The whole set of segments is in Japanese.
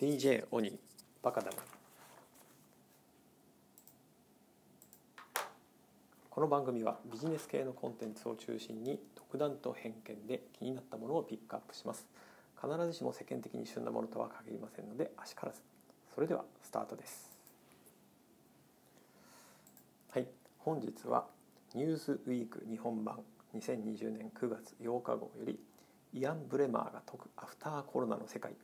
DJ オニバカだなこの番組はビジネス系のコンテンツを中心に独断と偏見で気になったものをピックアップします。必ずしも世間的に旬なものとは限りませんのであしからず。それではスタートです。はい。本日はニュースウィーク日本版。2020年9月8日号よりイアン・ブレマーが説くアフターコロナの世界。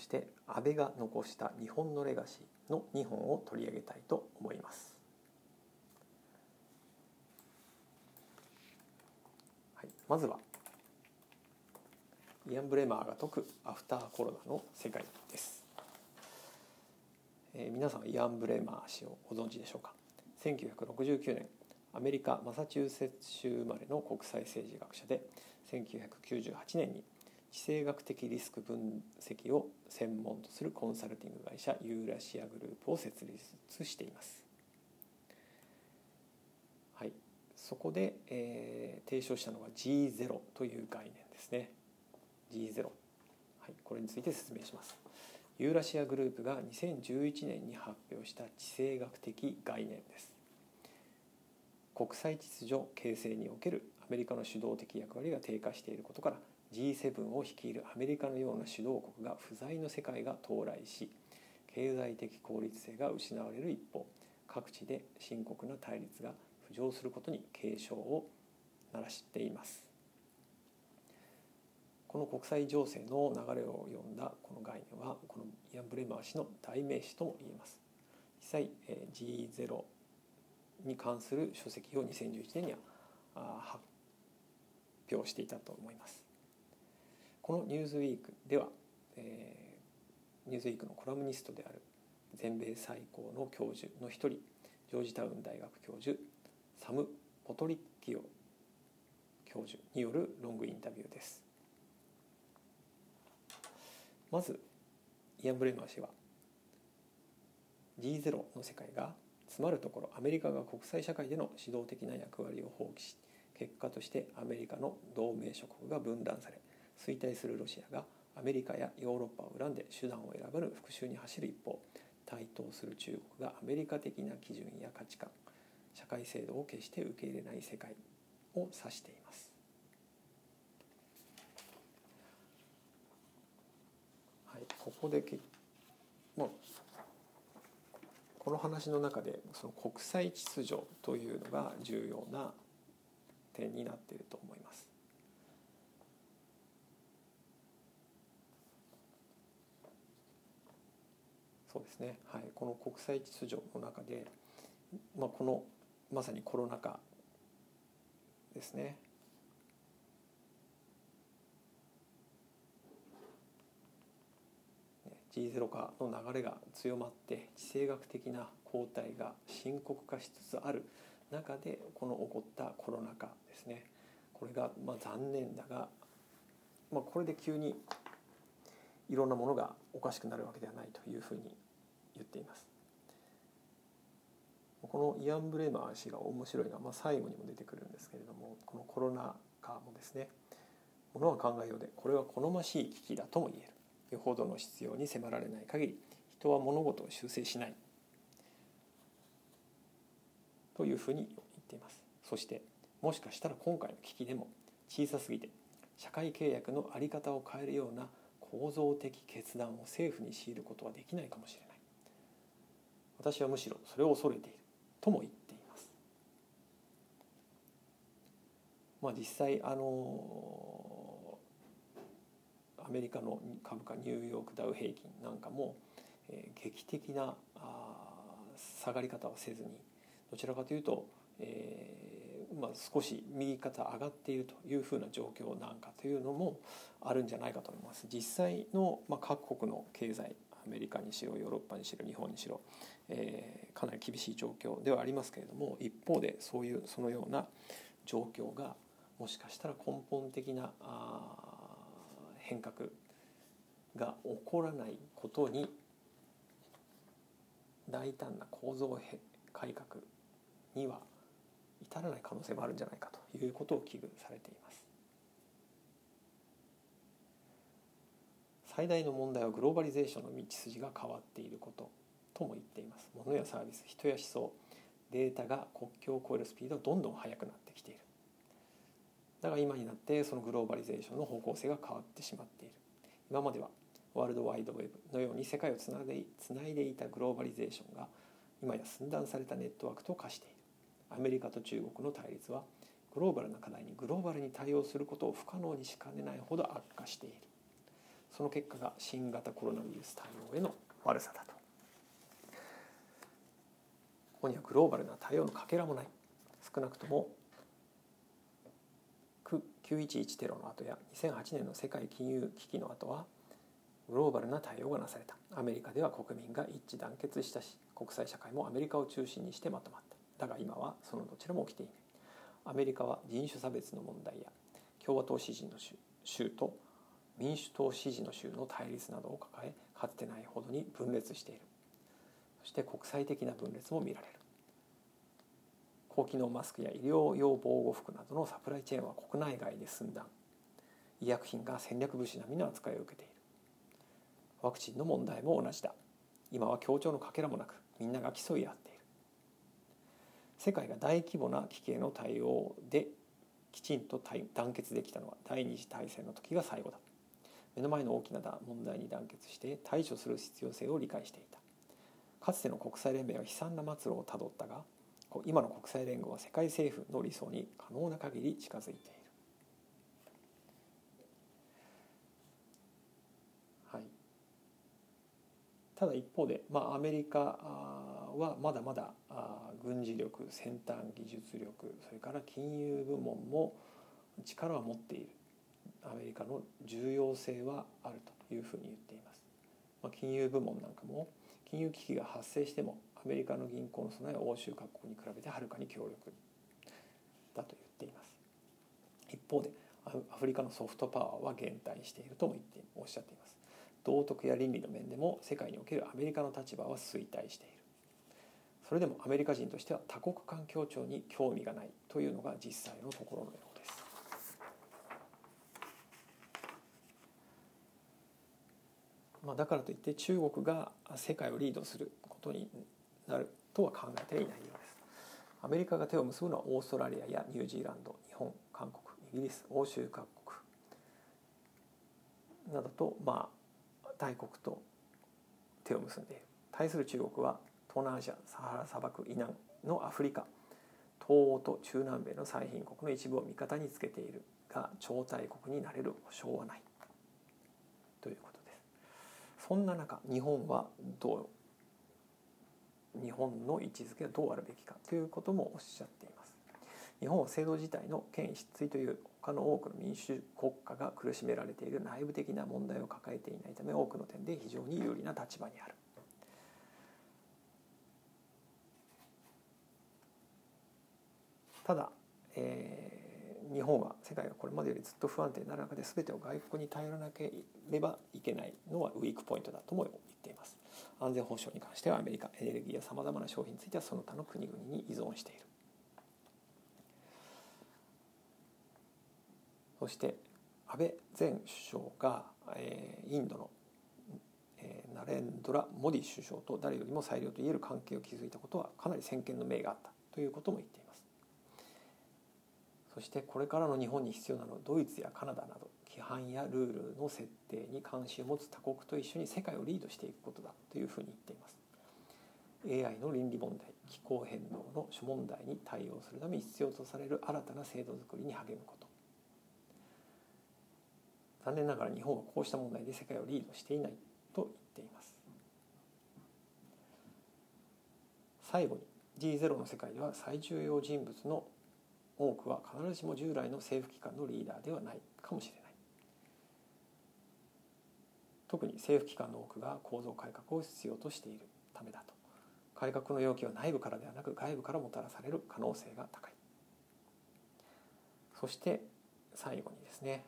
そして安倍が残した日本のレガシーの2本を取り上げたいと思います。はい、まずはイアン・ブレマーが説くアフターコロナの世界です。えー、皆さんイアン・ブレマー氏をご存知でしょうか？1969年アメリカ・マサチューセッツ州生まれの国際政治学者で1998年に地政学的リスク分析を専門とするコンサルティング会社ユーラシアグループを設立しています。はい、そこで、えー、提唱したのが G0 という概念ですね。G0、はい、これについて説明します。ユーラシアグループが2011年に発表した地政学的概念です。国際秩序形成におけるアメリカの主導的役割が低下していることから G7 を率いるアメリカのような主導国が不在の世界が到来し経済的効率性が失われる一方各地で深刻な対立が浮上することに警鐘を鳴らしています。この国際情勢の流れを読んだこの概念はこのイアン・ブレマー氏の代名詞とも言えます。実際 G0 に関する書籍を2011年には発表していたと思います。この「ニューズウィーク」では、えー、ニューズウィークのコラムニストである全米最高の教授の一人ジョージタウン大学教授サム・ポトリッキオ教授によるロングインタビューです。まずイアン・ブレマー氏は G0 の世界がつまるところアメリカが国際社会での指導的な役割を放棄し結果としてアメリカの同盟諸国が分断され衰退するロシアがアメリカやヨーロッパを恨んで手段を選ばぬ復讐に走る一方台頭する中国がアメリカ的な基準や価値観社会制度を決して受け入れない世界を指しています。はい、ここでけ、まあ、この話の中でその国際秩序というのが重要な点になっていると思います。そうですね、はい、この国際秩序の中で、まあ、このまさにコロナ禍ですね。G0 化の流れが強まって地政学的な後退が深刻化しつつある中でこの起こったコロナ禍ですね。これがまあ残念だが、まあ、これで急にいろんなものがおかしくなるわけではないというふうに言っています。このイアン・ブレマー氏が面白いのは、まあ、最後にも出てくるんですけれどもこのコロナ禍もですねものは考えようでこれは好ましい危機だとも言える。よほどの必要に迫られない限り人は物事を修正しない。というふうに言っています。そしてもしかしたら今回の危機でも小さすぎて社会契約の在り方を変えるような構造的決断を政府に強いることはできないかもしれない。私はむしろそれを恐れているとも言っています。まあ実際あのアメリカの株価ニューヨークダウ平均なんかも、えー、劇的なあ下がり方はせずにどちらかというと、えーまあ、少し右肩上がっているというふうな状況なんかというのもあるんじゃないかと思います。実際の、まあ、各国の経済アメリカにしろヨーロッパにしろ日本にしろ、えー、かなり厳しい状況ではありますけれども一方でそういうそのような状況がもしかしたら根本的なあ変革が起こらないことに大胆な構造改革には至らない可能性もあるんじゃないかということを危惧されています。最大の問題はグローバリゼーションの道筋が変わっていることとも言っています。物やサービス人や思想データが国境を越えるスピードはどんどん速くなってきている。だが今になってそのグローバリゼーションの方向性が変わってしまっている。今まではワールドワイドウェブのように世界をつないでいでいたグローバリゼーションが今や寸断されたネットワークと化している。アメリカと中国の対立はグローバルな課題にグローバルに対応することを不可能にしかねないほど悪化している。その結果が新型コロナウイルス対応への悪さだと。ここにはグローバルな対応のかけらもない。少なくとも911テロの後や2008年の世界金融危機の後はグローバルな対応がなされた。アメリカでは国民が一致団結したし国際社会もアメリカを中心にしてまとまった。だが今はそのどちらも起きていない。アメリカは人種差別の問題や共和党支持の州と民主党支持の州の対立などを抱えかつてないほどに分裂している。そして国際的な分裂も見られる。高機能マスクや医療用防護服などのサプライチェーンは国内外で寸断。医薬品が戦略物資並みの扱いを受けている。ワクチンの問題も同じだ。今は協調のかけらもなくみんなが競い合っている。世界が大規模な危機への対応できちんと団結できたのは第二次大戦の時が最後だ。目の前の大きな問題に団結して対処する必要性を理解していた。かつての国際連盟は悲惨な末路をたどったが今の国際連合は世界政府の理想に可能な限り近づいている。はい。ただ一方で、まあ、アメリカはまだまだ軍事力先端技術力それから金融部門も力は持っているアメリカの重要性はあるというふうに言っています。まあ、金融部門なんかも金融危機が発生してもアメリカの銀行の備えは欧州各国に比べてはるかに強力だと言っています。一方でアフリカのソフトパワーは減退しているとも言っておっしゃっています。道徳や倫理の面でも世界におけるアメリカの立場は衰退しているそれでもアメリカ人としては多国間協調に興味がないというのが実際のところのようですまあ、だからといって中国が世界をリードすることになるとは考えていないようです。アメリカが手を結ぶのはオーストラリアやニュージーランド日本韓国イギリス欧州各国などとまあ大国と手を結んでいる対する中国は東南アジアサハラ砂漠以南のアフリカ東欧と中南米の最貧国の一部を味方につけているが超大国になれる保証はない。ということです。そんな中日本はどう日本の位置づけはどうあるべきかということもおっしゃっています。日本は制度自体の権威失墜という他の多くの民主国家が苦しめられている内部的な問題を抱えていないため多くの点で非常に有利な立場にある。ただ、えー、日本は世界がこれまでよりずっと不安定になる中で全てを外国に頼らなければいけないのはウィークポイントだとも言っています。安全保障に関してはアメリカエネルギーやさまざまな商品についてはその他の国々に依存している。そして安倍前首相が、えー、インドの、えー、ナレンドラ・モディ首相と誰よりも最良といえる関係を築いたことはかなり先見の明があったということも言っています。そしてこれからの日本に必要なのはドイツやカナダなど規範やルールの設定に関心を持つ他国と一緒に世界をリードしていくことだというふうに言っています。AI の倫理問題気候変動の諸問題に対応するために必要とされる新たな制度づくりに励むこと。残念ながら日本はこうした問題で世界をリードしていないと言っています。最後に G0 の世界では最重要人物の多くは必ずしも従来の政府機関のリーダーではないかもしれない。特に政府機関の多くが構造改革を必要としているためだと。改革の要求は内部からではなく外部からもたらされる可能性が高い。そして最後にですね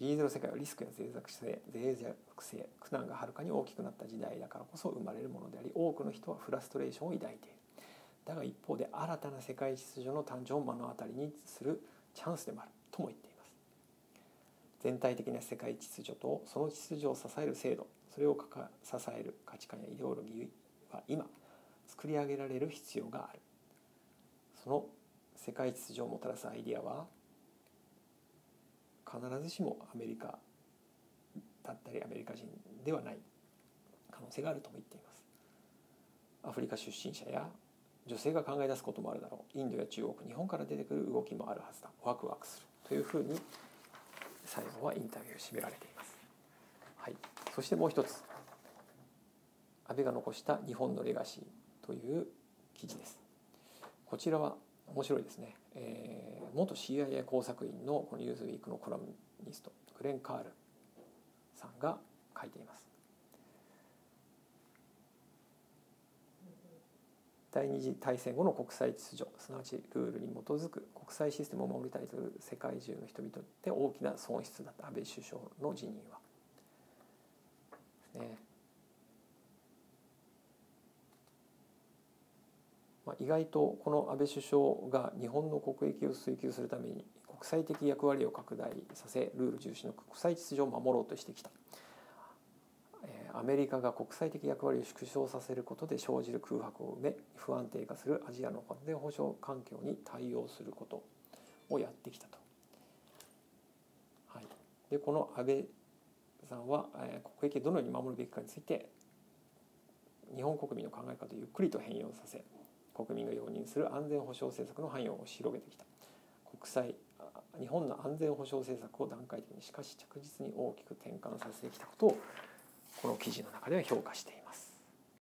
G0 世界はリスクや脆弱性脆弱性苦難がはるかに大きくなった時代だからこそ生まれるものであり多くの人はフラストレーションを抱いている。だが一方で新たな世界秩序の誕生を目の当たりにするチャンスでもあるとも言っています全体的な世界秩序とその秩序を支える制度それを支える価値観やイデオロギーは今作り上げられる必要がある。その世界秩序をもたらすアイディアは必ずしもアメリカだったりアメリカ人ではない可能性があるとも言っています。アフリカ出身者や女性が考え出すこともあるだろう。インドや中国日本から出てくる動きもあるはずだ。ワクワクするというふうに最後はインタビューを締められています、はい、そしてもう一つ。安倍が残した日本のレガシーという記事です。こちらは面白いですね、えー、元 CIA 工作員のこの「ニューズウィークのコラムニストグレン・カールさんが書いています。第二次大戦後の国際秩序すなわちルールに基づく国際システムを守りたいという世界中の人々で大きな損失だった安倍首相の辞任は。ねまあ、意外とこの安倍首相が日本の国益を追求するために国際的役割を拡大させルール重視の国際秩序を守ろうとしてきた。アメリカが国際的役割を縮小させることで生じる空白を埋め不安定化するアジアの安全保障環境に対応することをやってきたと。はい、でこの安倍さんは、えー、国益をどのように守るべきかについて日本国民の考え方をゆっくりと変容させ国民が容認する安全保障政策の範囲を広げてきた国際日本の安全保障政策を段階的にしかし着実に大きく転換させてきたことをこの記事の中では評価しています。